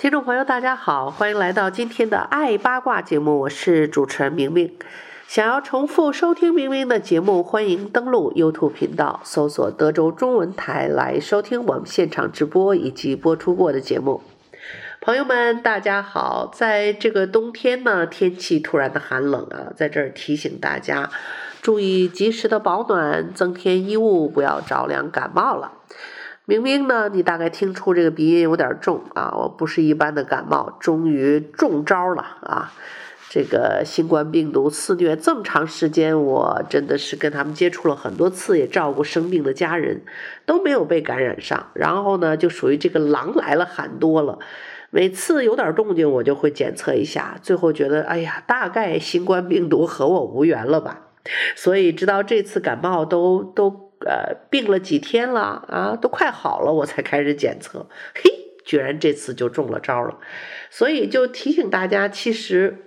听众朋友，大家好，欢迎来到今天的《爱八卦》节目，我是主持人明明。想要重复收听明明的节目，欢迎登录 YouTube 频道，搜索德州中文台来收听我们现场直播以及播出过的节目。朋友们，大家好！在这个冬天呢，天气突然的寒冷啊，在这儿提醒大家，注意及时的保暖，增添衣物，不要着凉感冒了。明明呢，你大概听出这个鼻音有点重啊，我不是一般的感冒，终于中招了啊！这个新冠病毒肆虐这么长时间，我真的是跟他们接触了很多次，也照顾生病的家人，都没有被感染上。然后呢，就属于这个狼来了喊多了，每次有点动静，我就会检测一下，最后觉得，哎呀，大概新冠病毒和我无缘了吧。所以直到这次感冒都都。呃，病了几天了啊，都快好了，我才开始检测，嘿，居然这次就中了招了，所以就提醒大家，其实，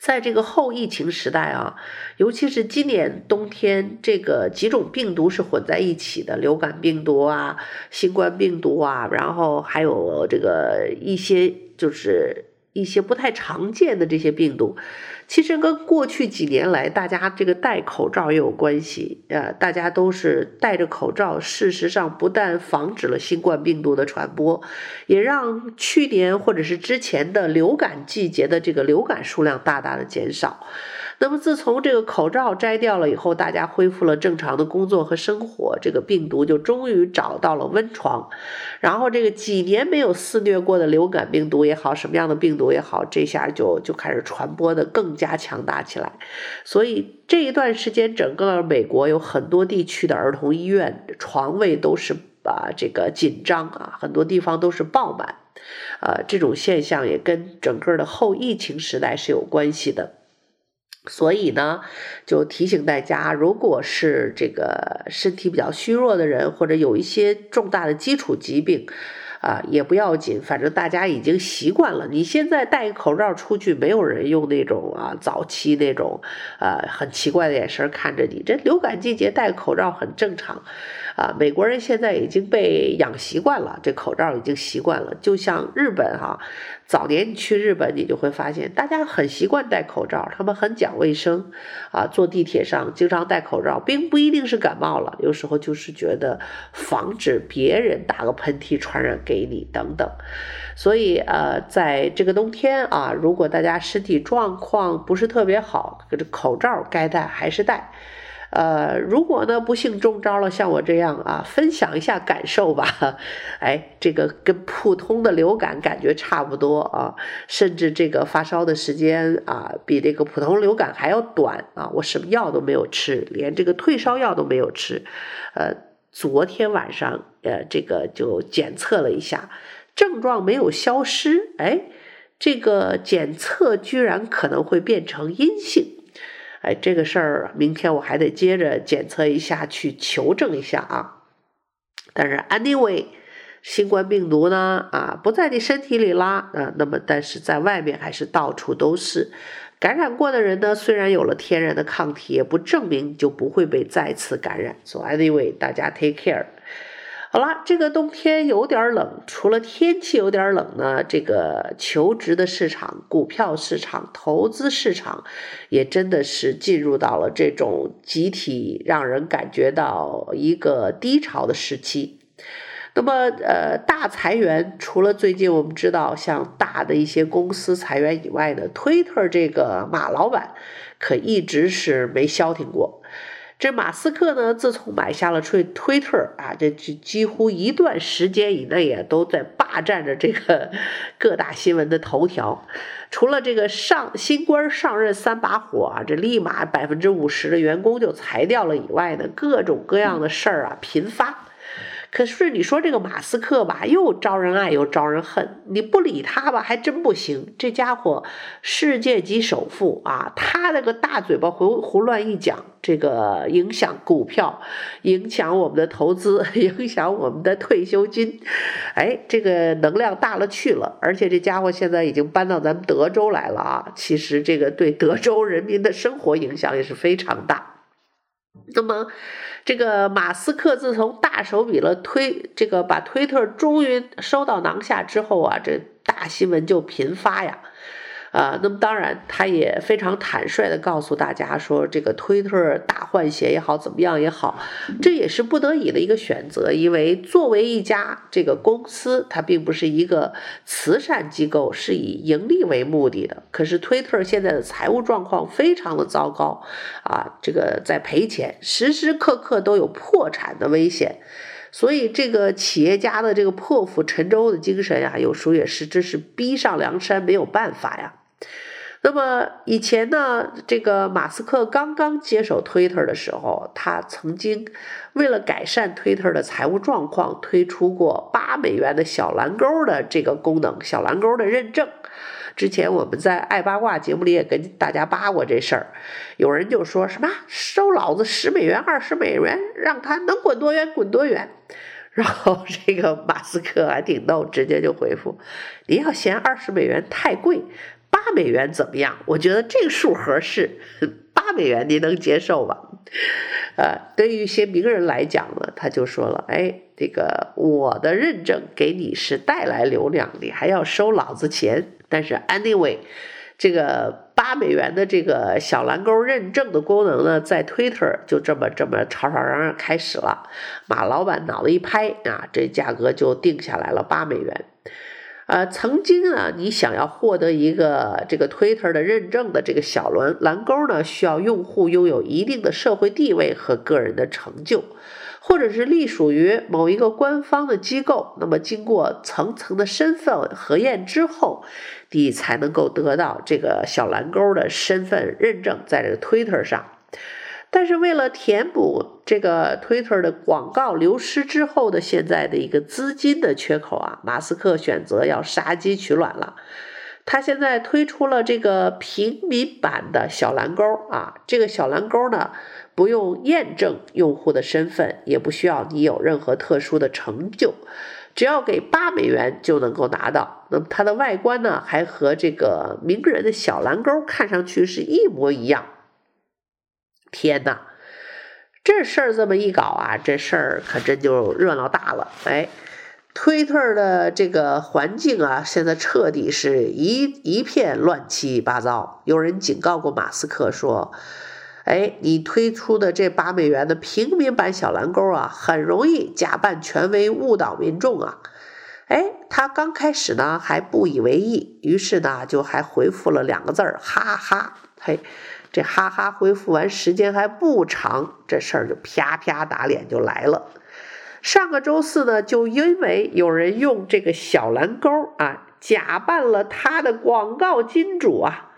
在这个后疫情时代啊，尤其是今年冬天，这个几种病毒是混在一起的，流感病毒啊，新冠病毒啊，然后还有这个一些就是一些不太常见的这些病毒。其实跟过去几年来大家这个戴口罩也有关系，呃，大家都是戴着口罩，事实上不但防止了新冠病毒的传播，也让去年或者是之前的流感季节的这个流感数量大大的减少。那么自从这个口罩摘掉了以后，大家恢复了正常的工作和生活，这个病毒就终于找到了温床。然后这个几年没有肆虐过的流感病毒也好，什么样的病毒也好，这下就就开始传播的更加强大起来。所以这一段时间，整个美国有很多地区的儿童医院床位都是啊这个紧张啊，很多地方都是爆满。呃，这种现象也跟整个的后疫情时代是有关系的。所以呢，就提醒大家，如果是这个身体比较虚弱的人，或者有一些重大的基础疾病，啊，也不要紧，反正大家已经习惯了。你现在戴个口罩出去，没有人用那种啊早期那种啊很奇怪的眼神看着你。这流感季节戴口罩很正常。啊，美国人现在已经被养习惯了，这口罩已经习惯了。就像日本哈，早年你去日本，你就会发现大家很习惯戴口罩，他们很讲卫生，啊，坐地铁上经常戴口罩，并不一定是感冒了，有时候就是觉得防止别人打个喷嚏传染给你等等。所以呃，在这个冬天啊，如果大家身体状况不是特别好，这口罩该戴还是戴。呃，如果呢不幸中招了，像我这样啊，分享一下感受吧。哎，这个跟普通的流感感觉差不多啊，甚至这个发烧的时间啊，比这个普通流感还要短啊。我什么药都没有吃，连这个退烧药都没有吃。呃，昨天晚上呃，这个就检测了一下，症状没有消失。哎，这个检测居然可能会变成阴性。哎，这个事儿，明天我还得接着检测一下，去求证一下啊。但是，anyway，新冠病毒呢，啊，不在你身体里啦，啊，那么，但是在外面还是到处都是。感染过的人呢，虽然有了天然的抗体，也不证明就不会被再次感染。So anyway，大家 take care。好了，这个冬天有点冷，除了天气有点冷呢，这个求职的市场、股票市场、投资市场，也真的是进入到了这种集体让人感觉到一个低潮的时期。那么，呃，大裁员，除了最近我们知道像大的一些公司裁员以外呢，推特这个马老板可一直是没消停过。这马斯克呢，自从买下了推推特啊，这几几乎一段时间以内啊，都在霸占着这个 各大新闻的头条。除了这个上新官上任三把火啊，这立马百分之五十的员工就裁掉了以外呢，各种各样的事儿啊频发。可是你说这个马斯克吧，又招人爱又招人恨。你不理他吧，还真不行。这家伙世界级首富啊，他那个大嘴巴胡胡乱一讲，这个影响股票，影响我们的投资，影响我们的退休金。哎，这个能量大了去了。而且这家伙现在已经搬到咱们德州来了啊。其实这个对德州人民的生活影响也是非常大。那么，这个马斯克自从大手笔了推这个把推特终于收到囊下之后啊，这大新闻就频发呀。啊，那么当然，他也非常坦率地告诉大家说，这个推特大换血也好，怎么样也好，这也是不得已的一个选择。因为作为一家这个公司，它并不是一个慈善机构，是以盈利为目的的。可是推特现在的财务状况非常的糟糕，啊，这个在赔钱，时时刻刻都有破产的危险。所以，这个企业家的这个破釜沉舟的精神呀，有时候也是这是逼上梁山，没有办法呀。那么以前呢，这个马斯克刚刚接手推特的时候，他曾经为了改善推特的财务状况，推出过八美元的小蓝勾的这个功能，小蓝勾的认证。之前我们在爱八卦节目里也跟大家扒过这事儿，有人就说什么收老子十美元、二十美元，让他能滚多远滚多远。然后这个马斯克还挺逗，直接就回复：“你要嫌二十美元太贵，八美元怎么样？我觉得这个数合适，八美元你能接受吧？”呃，对于一些名人来讲呢，他就说了：“哎，这个我的认证给你是带来流量，你还要收老子钱。”但是 anyway，这个八美元的这个小蓝勾认证的功能呢，在 Twitter 就这么这么吵吵嚷嚷开始了。马老板脑子一拍啊，这价格就定下来了八美元。呃，曾经啊，你想要获得一个这个 Twitter 的认证的这个小蓝蓝勾呢，需要用户拥有一定的社会地位和个人的成就。或者是隶属于某一个官方的机构，那么经过层层的身份核验之后，你才能够得到这个小蓝勾的身份认证，在这个 Twitter 上。但是为了填补这个 Twitter 的广告流失之后的现在的一个资金的缺口啊，马斯克选择要杀鸡取卵了。他现在推出了这个平民版的小蓝勾啊，这个小蓝勾呢，不用验证用户的身份，也不需要你有任何特殊的成就，只要给八美元就能够拿到。那么它的外观呢，还和这个名人的小蓝勾看上去是一模一样。天哪，这事儿这么一搞啊，这事儿可真就热闹大了。哎，推特的这个环境啊，现在彻底是一一片乱七八糟。有人警告过马斯克说。哎，你推出的这八美元的平民版小蓝勾啊，很容易假扮权威误导民众啊。哎，他刚开始呢还不以为意，于是呢就还回复了两个字儿，哈哈。嘿，这哈哈回复完时间还不长，这事儿就啪啪打脸就来了。上个周四呢，就因为有人用这个小蓝勾啊，假扮了他的广告金主啊。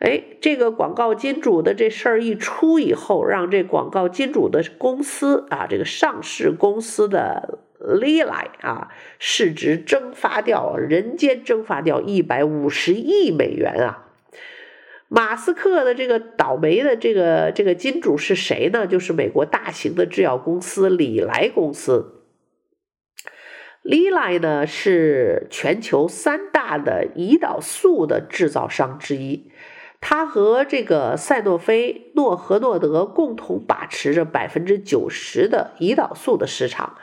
哎，这个广告金主的这事儿一出以后，让这广告金主的公司啊，这个上市公司的 l i l 啊，市值蒸发掉，人间蒸发掉一百五十亿美元啊！马斯克的这个倒霉的这个这个金主是谁呢？就是美国大型的制药公司礼来公司。礼来呢是全球三大的胰岛素的制造商之一。他和这个赛诺菲、诺和诺德共同把持着百分之九十的胰岛素的市场，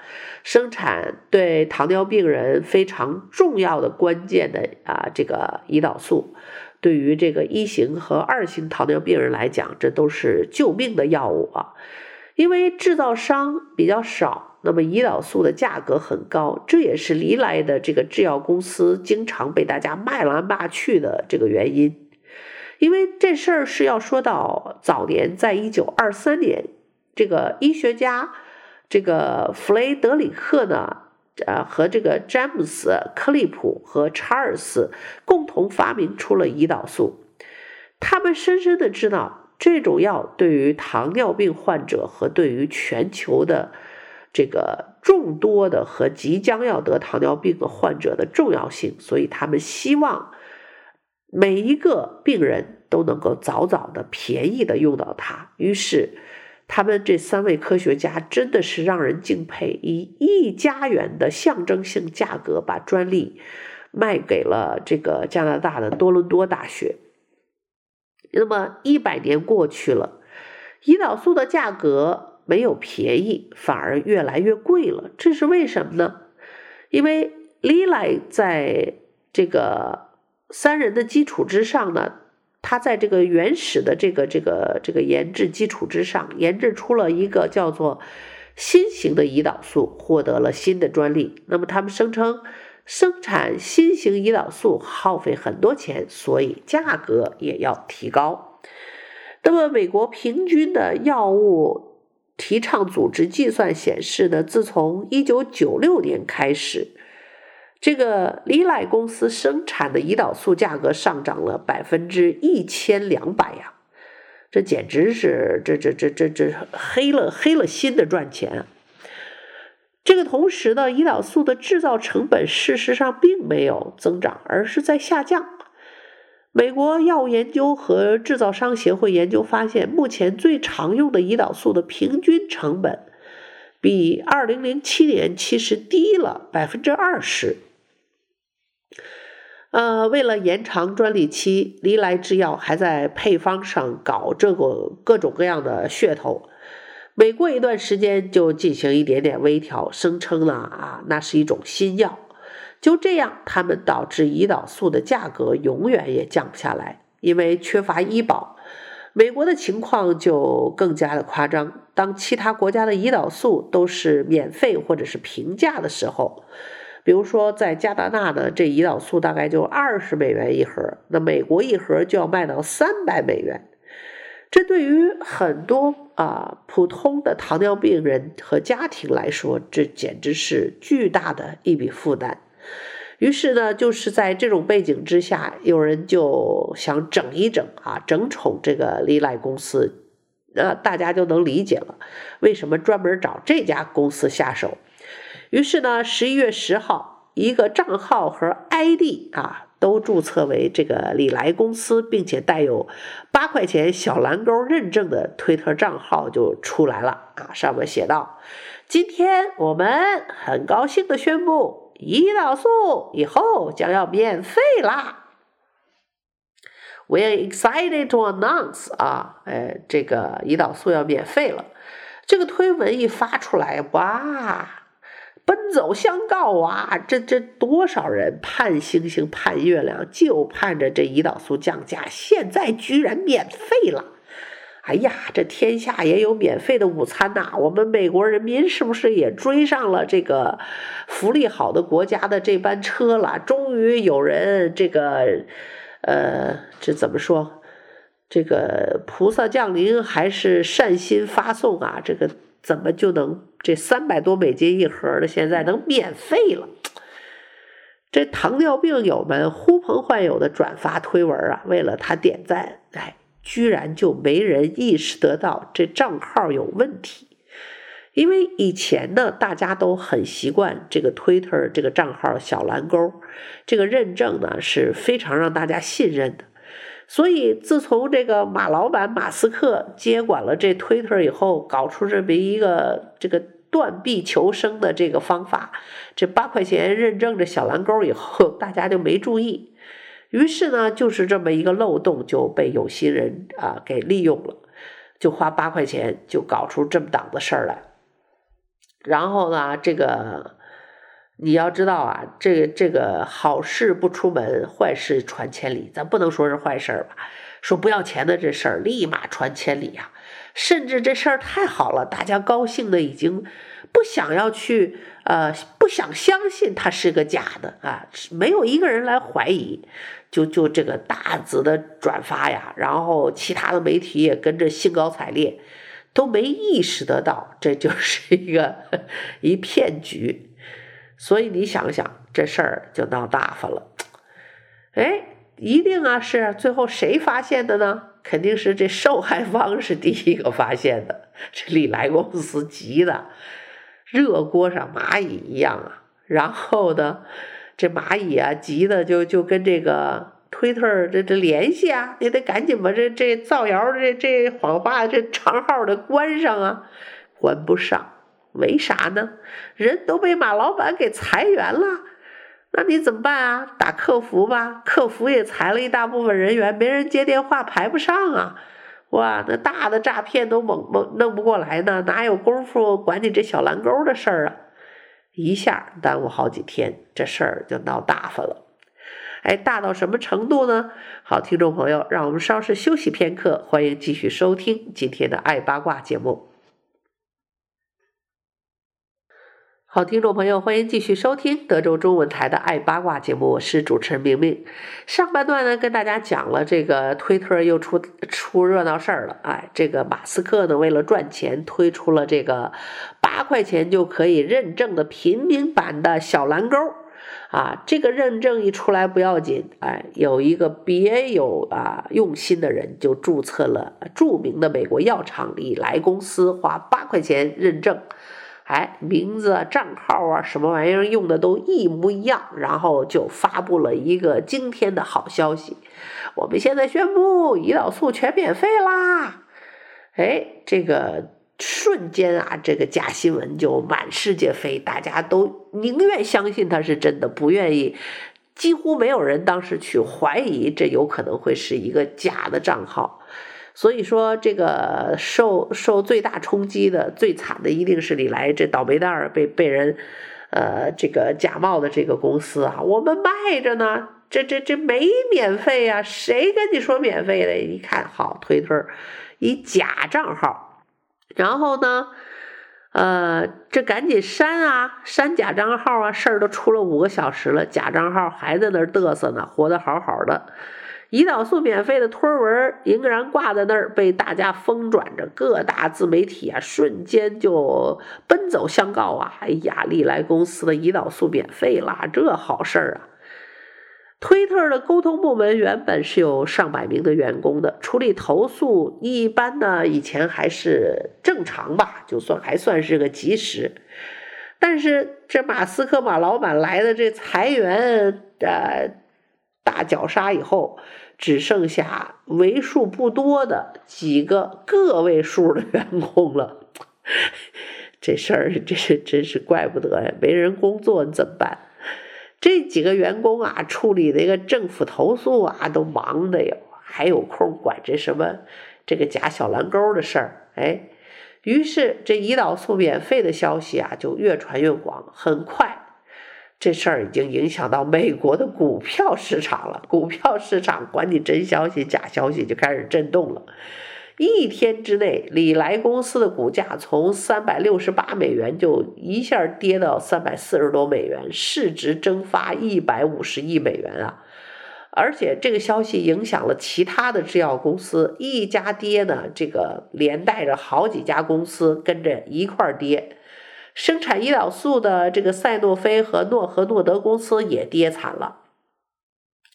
生产对糖尿病人非常重要的关键的啊这个胰岛素，对于这个一型和二型糖尿病人来讲，这都是救命的药物啊。因为制造商比较少，那么胰岛素的价格很高，这也是礼来的这个制药公司经常被大家骂来骂去的这个原因。因为这事儿是要说到早年，在一九二三年，这个医学家这个弗雷德里克呢，呃，和这个詹姆斯·克利普和查尔斯共同发明出了胰岛素。他们深深的知道，这种药对于糖尿病患者和对于全球的这个众多的和即将要得糖尿病的患者的重要性，所以他们希望每一个病人都能够早早的便宜的用到它。于是，他们这三位科学家真的是让人敬佩，以一加元的象征性价格把专利卖给了这个加拿大的多伦多大学。那么一百年过去了，胰岛素的价格。没有便宜，反而越来越贵了，这是为什么呢？因为 l i l 在这个三人的基础之上呢，他在这个原始的这个这个这个研制基础之上，研制出了一个叫做新型的胰岛素，获得了新的专利。那么他们声称生产新型胰岛素耗费很多钱，所以价格也要提高。那么美国平均的药物。提倡组织计算显示呢，自从一九九六年开始，这个礼来公司生产的胰岛素价格上涨了百分之一千两百呀，这简直是这这这这这黑了黑了心的赚钱！这个同时呢，胰岛素的制造成本事实上并没有增长，而是在下降。美国药物研究和制造商协会研究发现，目前最常用的胰岛素的平均成本比二零零七年其实低了百分之二十。呃，为了延长专利期，礼来制药还在配方上搞这个各种各样的噱头，每过一段时间就进行一点点微调，声称了啊，那是一种新药。就这样，他们导致胰岛素的价格永远也降不下来，因为缺乏医保。美国的情况就更加的夸张。当其他国家的胰岛素都是免费或者是平价的时候，比如说在加拿大呢，这胰岛素大概就二十美元一盒，那美国一盒就要卖到三百美元。这对于很多啊普通的糖尿病人和家庭来说，这简直是巨大的一笔负担。于是呢，就是在这种背景之下，有人就想整一整啊，整宠这个礼来公司，那大家就能理解了，为什么专门找这家公司下手。于是呢，十一月十号，一个账号和 ID 啊都注册为这个礼来公司，并且带有八块钱小蓝勾认证的推特账号就出来了啊，上面写道：“今天我们很高兴的宣布。”胰岛素以后将要免费啦！We're excited to announce 啊，哎，这个胰岛素要免费了。这个推文一发出来，哇，走相告啊！这这多少人盼星星盼月亮，就盼着这胰岛素降价，现在居然免费了！哎呀，这天下也有免费的午餐呐！我们美国人民是不是也追上了这个福利好的国家的这班车了？终于有人这个，呃，这怎么说？这个菩萨降临还是善心发送啊？这个怎么就能这三百多美金一盒的，现在能免费了？这糖尿病友们呼朋唤友的转发推文啊，为了他点赞，哎。居然就没人意识得到这账号有问题，因为以前呢，大家都很习惯这个 Twitter 这个账号小蓝勾，这个认证呢是非常让大家信任的。所以自从这个马老板马斯克接管了这 Twitter 以后，搞出这么一个这个断臂求生的这个方法，这八块钱认证这小蓝勾以后，大家就没注意。于是呢，就是这么一个漏洞就被有心人啊给利用了，就花八块钱就搞出这么档子事儿来。然后呢，这个你要知道啊，这个这个好事不出门，坏事传千里。咱不能说是坏事吧？说不要钱的这事儿立马传千里啊！甚至这事儿太好了，大家高兴的已经不想要去呃，不想相信它是个假的啊，没有一个人来怀疑。就就这个大字的转发呀，然后其他的媒体也跟着兴高采烈，都没意识得到这就是一个 一骗局，所以你想想这事儿就闹大发了。哎，一定啊，是最后谁发现的呢？肯定是这受害方是第一个发现的，这礼来公司急的，热锅上蚂蚁一样啊。然后呢，这蚂蚁啊急的就就跟这个推特这这联系啊，你得赶紧把这这造谣这这谎话这账号的关上啊，关不上，为啥呢？人都被马老板给裁员了。那你怎么办啊？打客服吧，客服也裁了一大部分人员，没人接电话，排不上啊！哇，那大的诈骗都猛猛弄不过来呢，哪有功夫管你这小蓝钩的事儿啊？一下耽误好几天，这事儿就闹大发了。哎，大到什么程度呢？好，听众朋友，让我们稍事休息片刻，欢迎继续收听今天的爱八卦节目。好，听众朋友，欢迎继续收听德州中文台的《爱八卦》节目，我是主持人明明。上半段呢，跟大家讲了这个推特又出出热闹事儿了。哎，这个马斯克呢，为了赚钱，推出了这个八块钱就可以认证的平民版的小蓝钩。啊，这个认证一出来不要紧，哎，有一个别有啊用心的人就注册了著名的美国药厂礼来公司，花八块钱认证。哎，名字啊、账号啊，什么玩意儿用的都一模一样，然后就发布了一个惊天的好消息，我们现在宣布胰岛素全免费啦！哎，这个瞬间啊，这个假新闻就满世界飞，大家都宁愿相信它是真的，不愿意，几乎没有人当时去怀疑这有可能会是一个假的账号。所以说，这个受受最大冲击的、最惨的，一定是礼来这倒霉蛋儿被被人，呃，这个假冒的这个公司啊，我们卖着呢，这这这没免费呀，谁跟你说免费的？一看好，推特一假账号，然后呢，呃，这赶紧删啊，删假账号啊，事儿都出了五个小时了，假账号还在那儿嘚瑟呢，活得好好的。胰岛素免费的推文仍然挂在那儿，被大家疯转着，各大自媒体啊，瞬间就奔走相告啊！哎呀，礼来公司的胰岛素免费啦，这好事儿啊！推特的沟通部门原本是有上百名的员工的，处理投诉一般呢，以前还是正常吧，就算还算是个及时。但是这马斯克马老板来的这裁员，呃。大绞杀以后，只剩下为数不多的几个个位数的员工了。这事儿，这是真是怪不得呀，没人工作你怎么办？这几个员工啊，处理那个政府投诉啊，都忙的哟，还有空管这什么这个假小蓝钩的事儿？哎，于是这胰岛素免费的消息啊，就越传越广，很快。这事儿已经影响到美国的股票市场了，股票市场管你真消息假消息就开始震动了。一天之内，礼来公司的股价从三百六十八美元就一下跌到三百四十多美元，市值蒸发一百五十亿美元啊！而且这个消息影响了其他的制药公司，一家跌呢，这个连带着好几家公司跟着一块儿跌。生产胰岛素的这个赛诺菲和诺和诺德公司也跌惨了，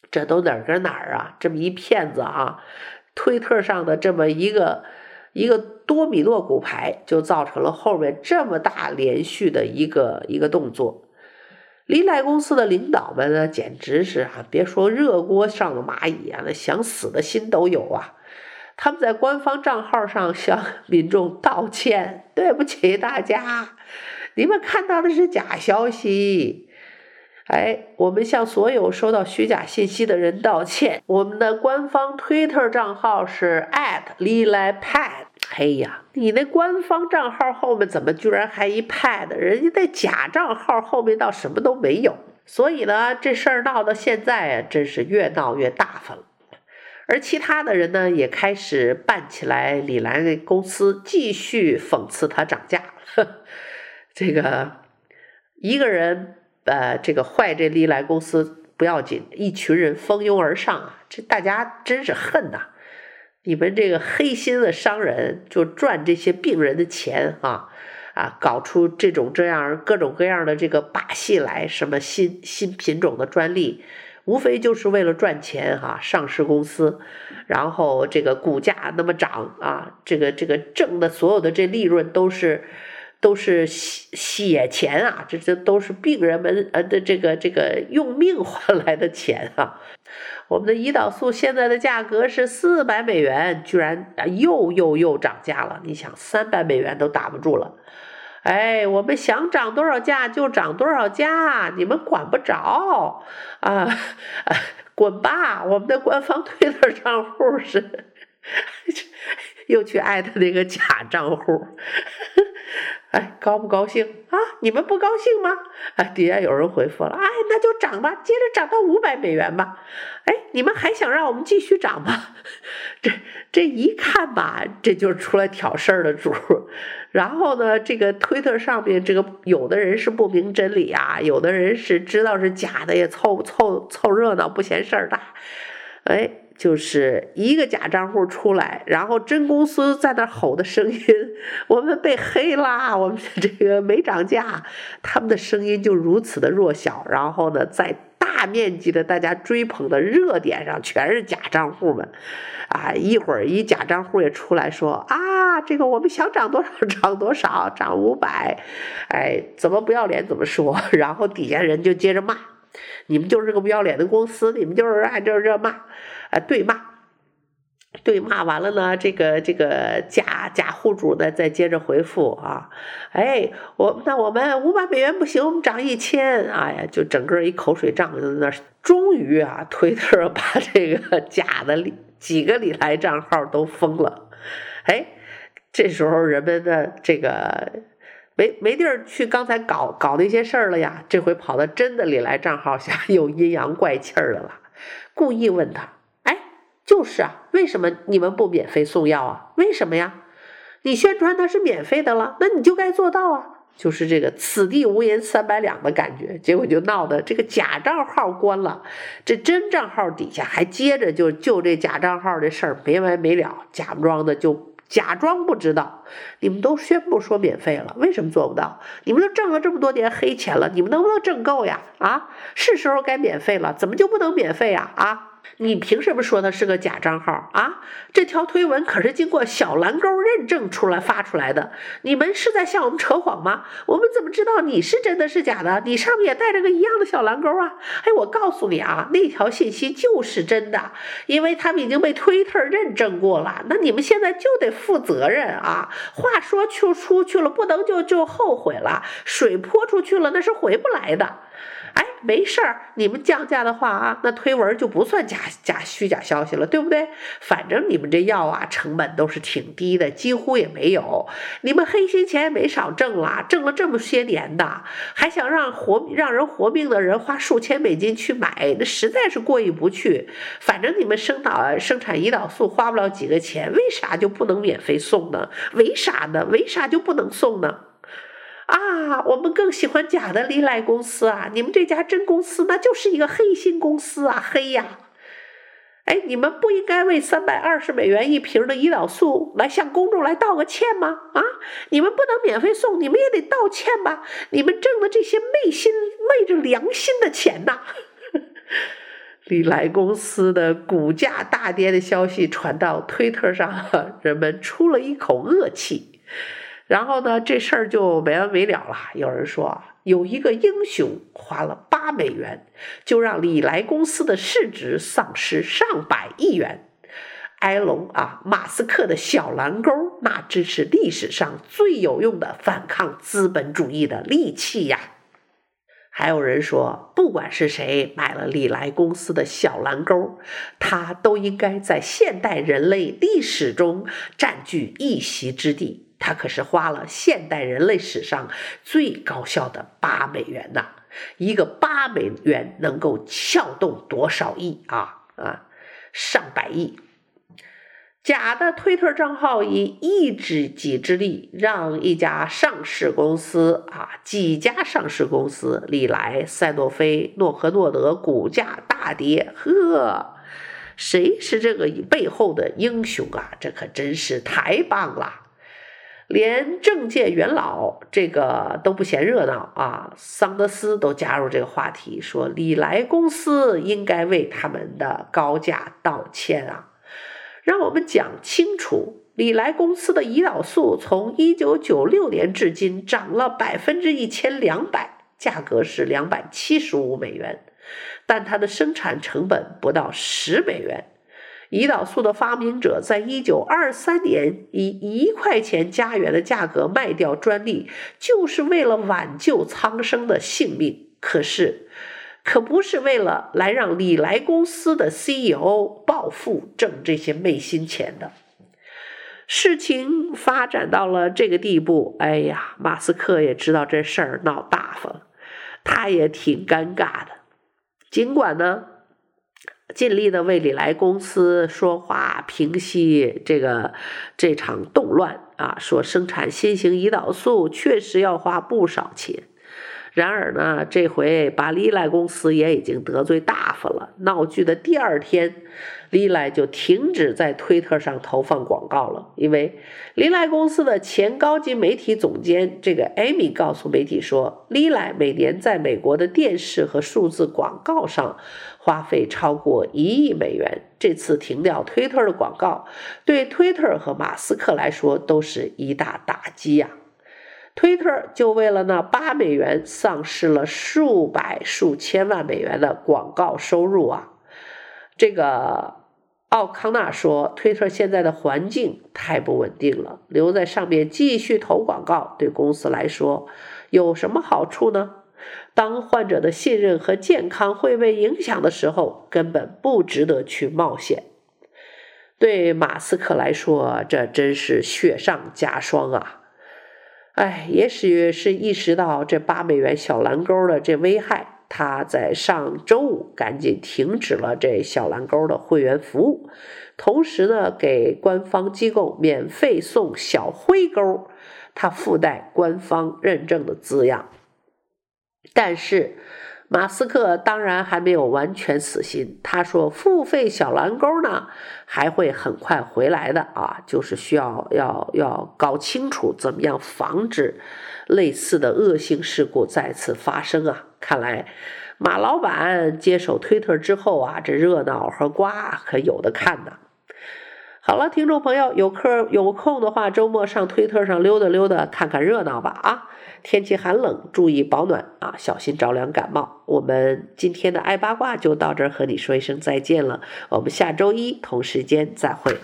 这都哪儿跟哪儿啊？这么一骗子啊！推特上的这么一个一个多米诺骨牌，就造成了后面这么大连续的一个一个动作。林奈公司的领导们呢，简直是啊，别说热锅上的蚂蚁啊，那想死的心都有啊！他们在官方账号上向 民众道歉，对不起大家。你们看到的是假消息，哎，我们向所有收到虚假信息的人道歉。我们的官方推特账号是礼来 pad。哎呀，你那官方账号后面怎么居然还一 pad？人家那假账号后面倒什么都没有。所以呢，这事儿闹到现在啊，真是越闹越大发了。而其他的人呢，也开始办起来李来公司，继续讽刺他涨价。这个一个人，呃，这个坏这礼来公司不要紧，一群人蜂拥而上啊！这大家真是恨呐！你们这个黑心的商人就赚这些病人的钱啊啊，搞出这种这样各种各样的这个把戏来，什么新新品种的专利，无非就是为了赚钱哈、上市公司，然后这个股价那么涨啊，这个这个挣的所有的这利润都是。都是血血钱啊，这这都是病人们呃的这个这个用命换 来的钱啊。我们的胰岛素现在的价格是四百美元，居然又又又涨价了。你想，三百美元都打不住了。哎，我们想涨多少价就涨多少价，你们管不着啊！滚吧！我们的官方推特账户是 又去艾特那个假账户。哎，高不高兴啊？你们不高兴吗？哎，底下有人回复了，哎，那就涨吧，接着涨到五百美元吧。哎，你们还想让我们继续涨吗？这这一看吧，这就是出来挑事儿的主。然后呢，这个推特上面这个有的人是不明真理啊，有的人是知道是假的，也凑凑凑热闹，不嫌事儿大。哎。就是一个假账户出来，然后真公司在那吼的声音，我们被黑啦，我们这个没涨价，他们的声音就如此的弱小。然后呢，在大面积的大家追捧的热点上，全是假账户们，啊，一会儿一假账户也出来说啊，这个我们想涨多少涨多少，涨五百，哎，怎么不要脸怎么说，然后底下人就接着骂，你们就是个不要脸的公司，你们就是爱这这骂。啊，对骂，对骂完了呢，这个这个假假户主呢，再接着回复啊，哎，我那我们五百美元不行，我们涨一千，哎呀，就整个一口水仗就在那儿。终于啊，推特把这个 假的几个理财账号都封了，哎，这时候人们的这个没没地儿去刚才搞搞那些事儿了呀，这回跑到真的理财账号下又 阴阳怪气儿的了，故意问他。就是啊，为什么你们不免费送药啊？为什么呀？你宣传它是免费的了，那你就该做到啊！就是这个“此地无银三百两”的感觉，结果就闹得这个假账号关了，这真账号底下还接着就就这假账号这事儿没完没了，假装的就假装不知道。你们都宣布说免费了，为什么做不到？你们都挣了这么多年黑钱了，你们能不能挣够呀？啊，是时候该免费了，怎么就不能免费呀？啊！你凭什么说它是个假账号啊？这条推文可是经过小蓝勾认证出来发出来的，你们是在向我们扯谎吗？我们怎么知道你是真的是假的？你上面也带着个一样的小蓝勾啊！哎，我告诉你啊，那条信息就是真的，因为他们已经被推特认证过了。那你们现在就得负责任啊！话说就出去了，不能就就后悔了。水泼出去了，那是回不来的。没事儿，你们降价的话啊，那推文就不算假假虚假消息了，对不对？反正你们这药啊，成本都是挺低的，几乎也没有。你们黑心钱也没少挣啦，挣了这么些年的，还想让活让人活命的人花数千美金去买，那实在是过意不去。反正你们生导生产胰岛素花不了几个钱，为啥就不能免费送呢？为啥呢？为啥就不能送呢？啊，我们更喜欢假的利来公司啊！你们这家真公司那就是一个黑心公司啊，黑呀！哎，你们不应该为三百二十美元一瓶的胰岛素来向公众来道个歉吗？啊，你们不能免费送，你们也得道歉吧？你们挣的这些昧心昧着良心的钱呐！利来公司的股价大跌的消息传到推特上，人们出了一口恶气。然后呢，这事儿就没完没了了。有人说，有一个英雄花了八美元，就让李来公司的市值丧失上百亿元。埃隆啊，马斯克的小蓝勾，那真是历史上最有用的反抗资本主义的利器呀。还有人说，不管是谁买了李来公司的小蓝勾，他都应该在现代人类历史中占据一席之地。他可是花了现代人类史上最高效的八美元呐！一个八美元能够撬动多少亿啊啊，上百亿！假的推特账号以一己之力，让一家上市公司啊，几家上市公司，礼来、赛诺菲、诺和诺德股价大跌。呵，谁是这个背后的英雄啊？这可真是太棒了！连政界元老这个都不嫌热闹啊，桑德斯都加入这个话题，说礼来公司应该为他们的高价道歉啊。让我们讲清楚，礼来公司的胰岛素从一九九六年至今涨了百分之一千两百，价格是两百七十五美元，但它的生产成本不到十美元。胰岛素的发明者在一九二三年以一块钱加元的价格卖掉专利，就是为了挽救苍生的性命。可是，可不是为了来让礼来公司的 CEO 暴富挣这些昧心钱的。事情发展到了这个地步，哎呀，马斯克也知道这事儿闹大发了，他也挺尴尬的。尽管呢，尽力的为礼来公司说话，平息这个这场动乱啊，说生产新型胰岛素确实要花不少钱。然而呢，这回把礼来公司也已经得罪大发了。闹剧的第二天，利来就停止在推特上投放广告了，因为礼来公司的前高级媒体总监这个艾米告诉媒体说，利来每年在美国的电视和数字广告上花费超过一亿美元。这次停掉推特的广告，对推特和马斯克来说都是一大打击呀。推特就为了那八美元，丧失了数百数千万美元的广告收入啊！这个奥康纳说，推特现在的环境太不稳定了，留在上面继续投广告，对公司来说有什么好处呢？当患者的信任和健康会被影响的时候，根本不值得去冒险。对马斯克来说，这真是雪上加霜啊！哎，也许是意识到这八美元小蓝勾的这危害，他在上周五赶紧停止了这小蓝勾的会员服务，同时呢，给官方机构免费送小灰勾，它附带官方认证的字样，但是。马斯克当然还没有完全死心，他说付费小蓝勾呢还会很快回来的啊，就是需要要要搞清楚怎么样防止类似的恶性事故再次发生啊。看来马老板接手推特之后啊，这热闹和瓜可有的看呢。好了，听众朋友，有空有空的话，周末上推特上溜达溜达，看看热闹吧啊！天气寒冷，注意保暖啊，小心着凉感冒。我们今天的爱八卦就到这儿，和你说一声再见了。我们下周一同时间再会。